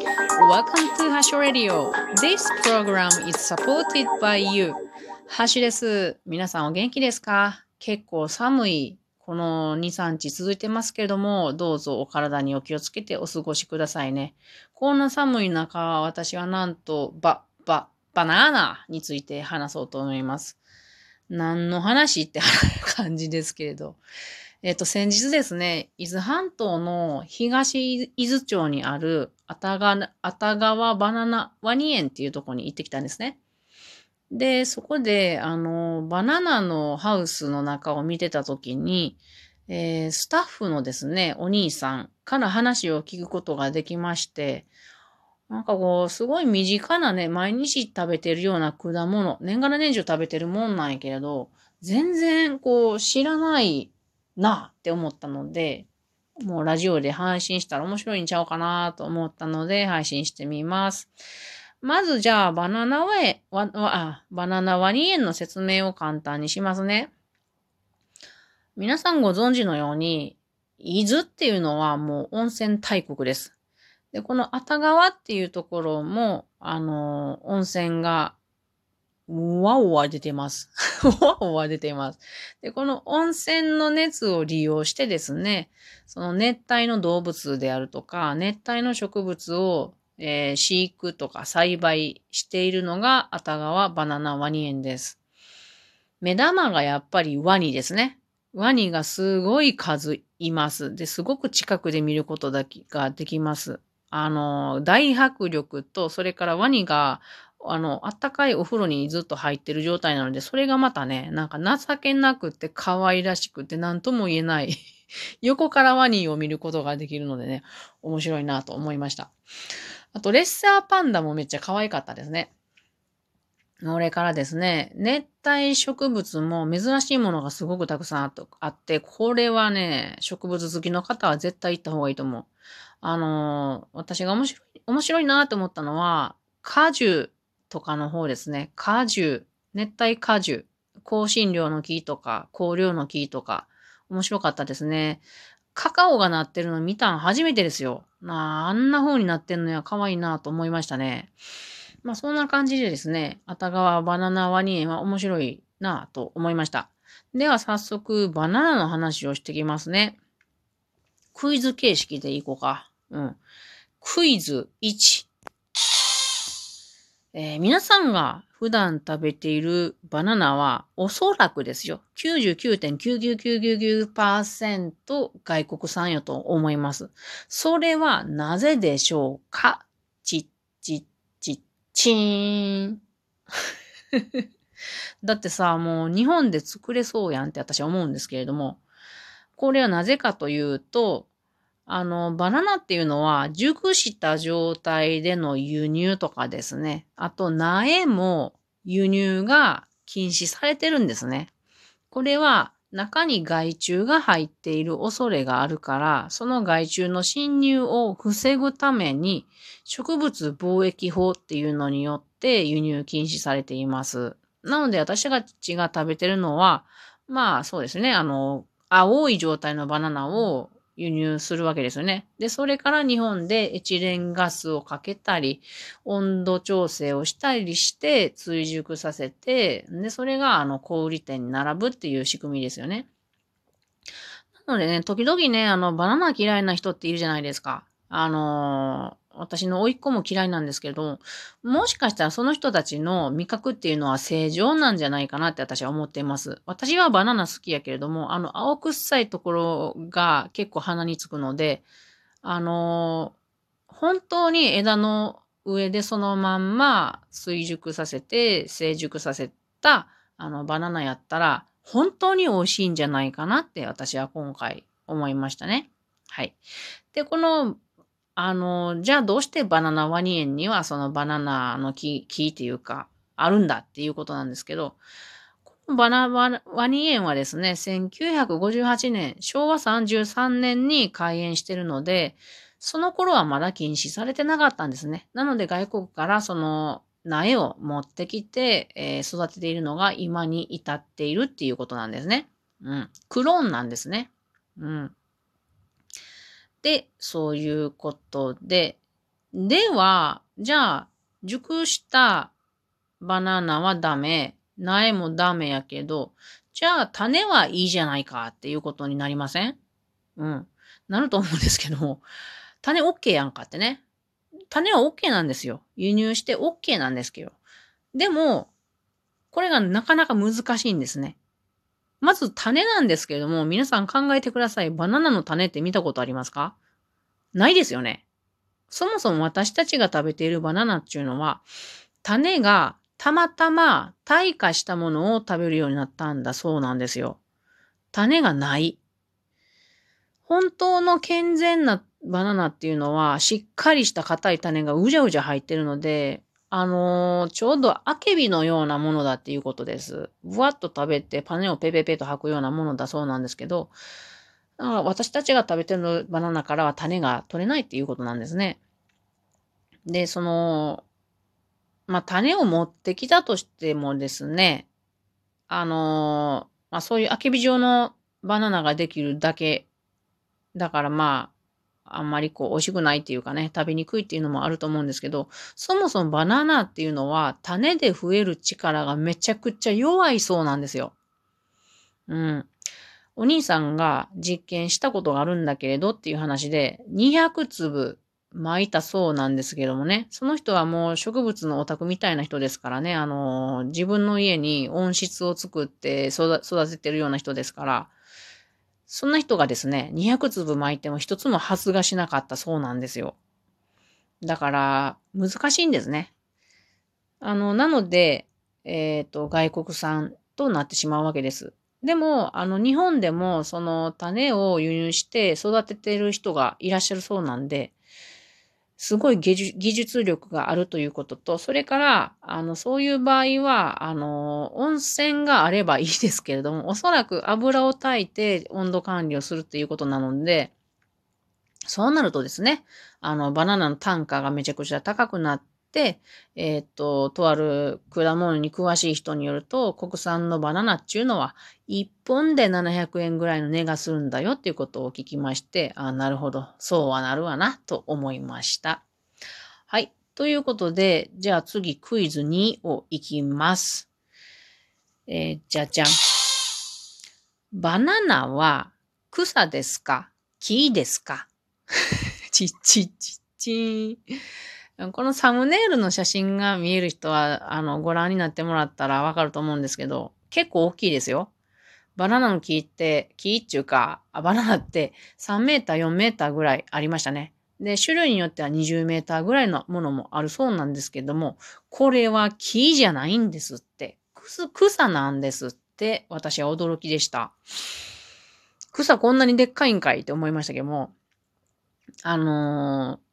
Welcome to Hash Radio. This program is supported by you. ハッシです。皆さんお元気ですか？結構寒いこの2、3日続いてますけれども、どうぞお体にお気をつけてお過ごしくださいね。こんな寒い中、私はなんと、ば、ば、バナナについて話そうと思います。何の話って感じですけれど。えっ、と、先日ですね、伊豆半島の東伊豆町にあるあたが、あた川バナナワニ園っていうとこに行ってきたんですね。で、そこで、あの、バナナのハウスの中を見てたときに、えー、スタッフのですね、お兄さんから話を聞くことができまして、なんかこう、すごい身近なね、毎日食べてるような果物、年がら年中食べてるもんなんやけれど、全然こう、知らないなって思ったので、もうラジオで配信したら面白いんちゃうかなと思ったので配信してみます。まずじゃあバナナワエ、わ、わ、バナナワニ園の説明を簡単にしますね。皆さんご存知のように、伊豆っていうのはもう温泉大国です。で、この熱川っていうところも、あの、温泉が、わおわ出てます。わおわ出てます。で、この温泉の熱を利用してですね、その熱帯の動物であるとか、熱帯の植物を、えー、飼育とか栽培しているのが、熱川バナナワニ園です。目玉がやっぱりワニですね。ワニがすごい数います。で、すごく近くで見ることだけができます。あの、大迫力と、それからワニが、あの、あったかいお風呂にずっと入ってる状態なので、それがまたね、なんか情けなくて可愛らしくて何とも言えない 横からワニを見ることができるのでね、面白いなと思いました。あと、レッサーパンダもめっちゃ可愛かったですね。それからですね、熱帯植物も珍しいものがすごくたくさんあって、これはね、植物好きの方は絶対行った方がいいと思う。あのー、私が面白い、面白いなと思ったのは、果樹とかの方ですね。果樹、熱帯果樹、香辛料の木とか、香料の木とか、面白かったですね。カカオが鳴ってるの見たん初めてですよ。なあ、あんな風になってんのや可愛いなと思いましたね。まあそんな感じでですね、あたがわバナナワニ園は面白いなと思いました。では早速バナナの話をしてきますね。クイズ形式でいこうか。うん。クイズ1。えー、皆さんが普段食べているバナナはおそらくですよ。99.99999%外国産よと思います。それはなぜでしょうか？ちっちっちっちーん。だってさ、もう日本で作れそうやんって私は思うんですけれども、これはなぜかというと、あの、バナナっていうのは熟した状態での輸入とかですね。あと、苗も輸入が禁止されてるんですね。これは中に害虫が入っている恐れがあるから、その害虫の侵入を防ぐために植物貿易法っていうのによって輸入禁止されています。なので私たちが食べてるのは、まあそうですね、あの、青い状態のバナナを輸入するわけですよね。で、それから日本でエチレンガスをかけたり、温度調整をしたりして追熟させて、で、それがあの小売店に並ぶっていう仕組みですよね。なのでね、時々ね、あの、バナナ嫌いな人っているじゃないですか。あの私の甥っ子も嫌いなんですけれど、もしかしたらその人たちの味覚っていうのは正常なんじゃないかなって私は思っています。私はバナナ好きやけれども、あの、青臭いところが結構鼻につくので、あの本当に枝の上でそのまんま追熟させて、成熟させた、あの、バナナやったら、本当に美味しいんじゃないかなって私は今回思いましたね。はい。で、このあの、じゃあどうしてバナナワニ園にはそのバナナの木、木っていうか、あるんだっていうことなんですけど、このバナナワニ園はですね、1958年、昭和33年に開園してるので、その頃はまだ禁止されてなかったんですね。なので外国からその苗を持ってきて、えー、育てているのが今に至っているっていうことなんですね。うん。クローンなんですね。うん。で、そういうことで、では、じゃあ、熟したバナナはダメ、苗もダメやけど、じゃあ種はいいじゃないかっていうことになりません？うん。なると思うんですけども、種 OK やんかってね。種は OK なんですよ。輸入して OK なんですけど。でも、これがなかなか難しいんですね。まず種なんですけれども、皆さん考えてください。バナナの種って見たことありますか？ないですよね。そもそも私たちが食べているバナナっていうのは、種がたまたま退化したものを食べるようになったんだそうなんですよ。種がない。本当の健全なバナナっていうのは、しっかりした硬い種がうじゃうじゃ入ってるので、あのー、ちょうどアケビのようなものだっていうことです。ぶわっと食べてパネをペペペと吐くようなものだそうなんですけど、だか私たちが食べてるバナナからは種が取れないっていうことなんですね。で、その、まあ、種を持ってきたとしてもですね、あのー、まあ、そういうアケビ状のバナナができるだけ、だからまあ、あんまりこう美味しくないっていうかね、食べにくいっていうのもあると思うんですけど、そもそもバナナっていうのは種で増える力がめちゃくちゃ弱いそうなんですよ。うん。お兄さんが実験したことがあるんだけれどっていう話で、200粒巻いたそうなんですけどもね、その人はもう植物のオタクみたいな人ですからね、あの、自分の家に温室を作って育ててるような人ですから、そんな人がですね、200粒巻いても一つも発芽しなかったそうなんですよ。だから、難しいんですね。あの、なので、えっ、ー、と、外国産となってしまうわけです。でも、あの、日本でも、その種を輸入して育ててる人がいらっしゃるそうなんで、すごい技術力があるということと、それから、あの、そういう場合は、あの、温泉があればいいですけれども、おそらく油を炊いて温度管理をするということなので、そうなるとですね、あの、バナナの単価がめちゃくちゃ高くなって、えっ、と、とある果物に詳しい人によると、国産のバナナっていうのは、1本で700円ぐらいの値がするんだよっていうことを聞きまして、あなるほど、そうはなるわな、と思いました。はい。ということで、じゃあ次クイズ2をいきます。えー、じゃじゃん。バナナは草ですか？木ですか？ちっちっちっちこのサムネイルの写真が見える人は、あの、ご覧になってもらったらわかると思うんですけど、結構大きいですよ。バナナの木って、木っていうか、バナナって3メーター、4メーターぐらいありましたね。で、種類によっては20メーターぐらいのものもあるそうなんですけども、これは木じゃないんですって。草なんですって、私は驚きでした。草こんなにでっかいんかいって思いましたけども、あのー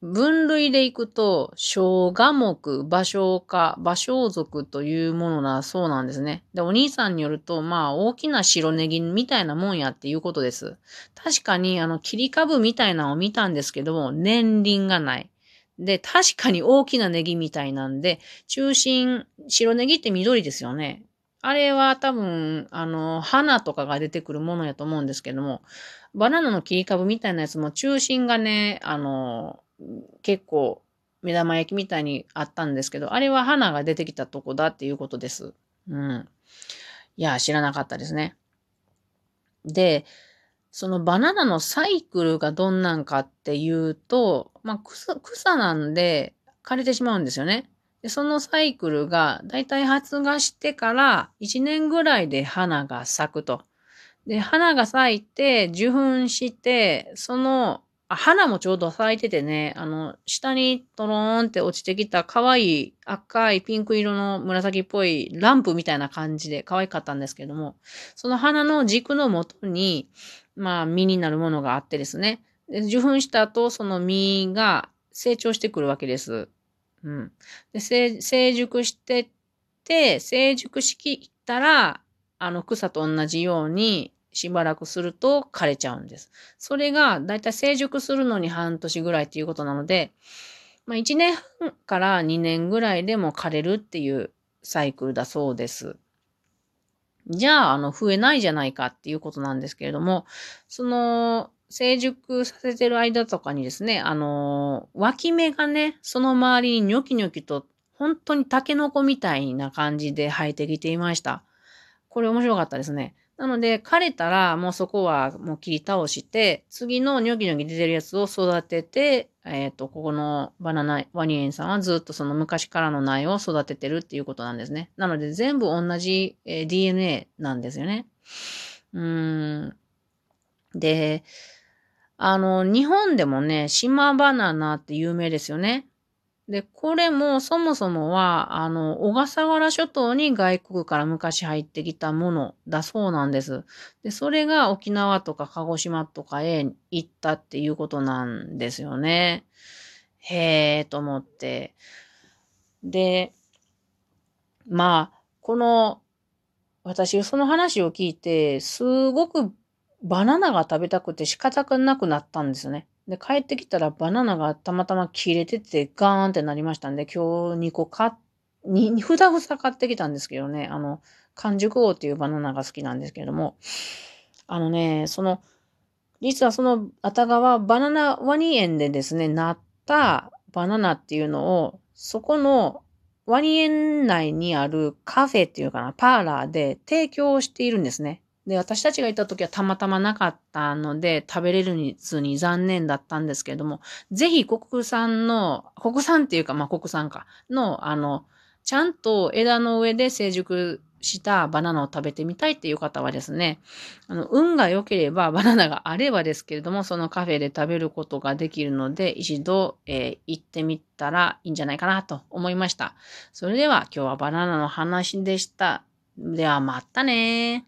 分類でいくと、小画目、芭蕉科、芭蕉族というものだそうなんですね。で、お兄さんによると、まあ、大きな白ネギみたいなもんやっていうことです。確かに、あの、切り株みたいなのを見たんですけども、年輪がない。で、確かに大きなネギみたいなんで、中心、白ネギって緑ですよね。あれは多分、あの、花とかが出てくるものやと思うんですけども、バナナの切り株みたいなやつも中心がね、あの、結構目玉焼きみたいにあったんですけど、あれは花が出てきたとこだっていうことです。うん。いや、知らなかったですね。で、そのバナナのサイクルがどんなんかっていうと、まあ、草、草なんで枯れてしまうんですよね。でそのサイクルがだいたい発芽してから1年ぐらいで花が咲くと。で、花が咲いて受粉して、そのあ、花もちょうど咲いててね、あの、下にトローンって落ちてきた可愛い赤いピンク色の紫っぽいランプみたいな感じで可愛かったんですけども、その花の軸の元に、まあ、実になるものがあってですね。で受粉した後、その実が成長してくるわけです。うん。で、成熟してって、成熟しきったら、あの草と同じようにしばらくすると枯れちゃうんです。それがだいたい成熟するのに半年ぐらいっていうことなので、まあ、1年半から2年ぐらいでも枯れるっていうサイクルだそうです。じゃあ、あの、増えないじゃないかっていうことなんですけれども、その、成熟させてる間とかにですね、あの、脇芽がね、その周りにニョキニョキと、本当にタケノコみたいな感じで生えてきていました。これ面白かったですね。なので、枯れたらもうそこはもう切り倒して、次のニョキニョキ出てるやつを育てて、えっ、ー、と、ここのバナナワニエンさんはずっとその昔からの苗を育ててるっていうことなんですね。なので全部同じ、え、DNA なんですよね。うん。で、あの、日本でもね、島バナナって有名ですよね。で、これもそもそもは、あの、小笠原諸島に外国から昔入ってきたものだそうなんです。で、それが沖縄とか鹿児島とかへ行ったっていうことなんですよね。へえ、と思って。で、まあ、この、私、その話を聞いて、すごくバナナが食べたくて仕方がなくなったんですね。で、帰ってきたらバナナがたまたま切れててガーンってなりましたんで、今日2個買っ、2、ふだふさ買ってきたんですけどね、あの、完熟王っていうバナナが好きなんですけれども、あのね、その、実はそのあたがわバナナワニ園でですね、なったバナナっていうのを、そこのワニ園内にあるカフェっていうかな、パーラーで提供しているんですね。で、私たちがいた時はたまたまなかったので、食べれるずに残念だったんですけれども、ぜひ国産の、国産っていうか、まあ国産か、の、あの、ちゃんと枝の上で成熟したバナナを食べてみたいっていう方はですね、あの、運が良ければバナナがあればですけれども、そのカフェで食べることができるので、一度、えー、行ってみたらいいんじゃないかなと思いました。それでは今日はバナナの話でした。ではまたね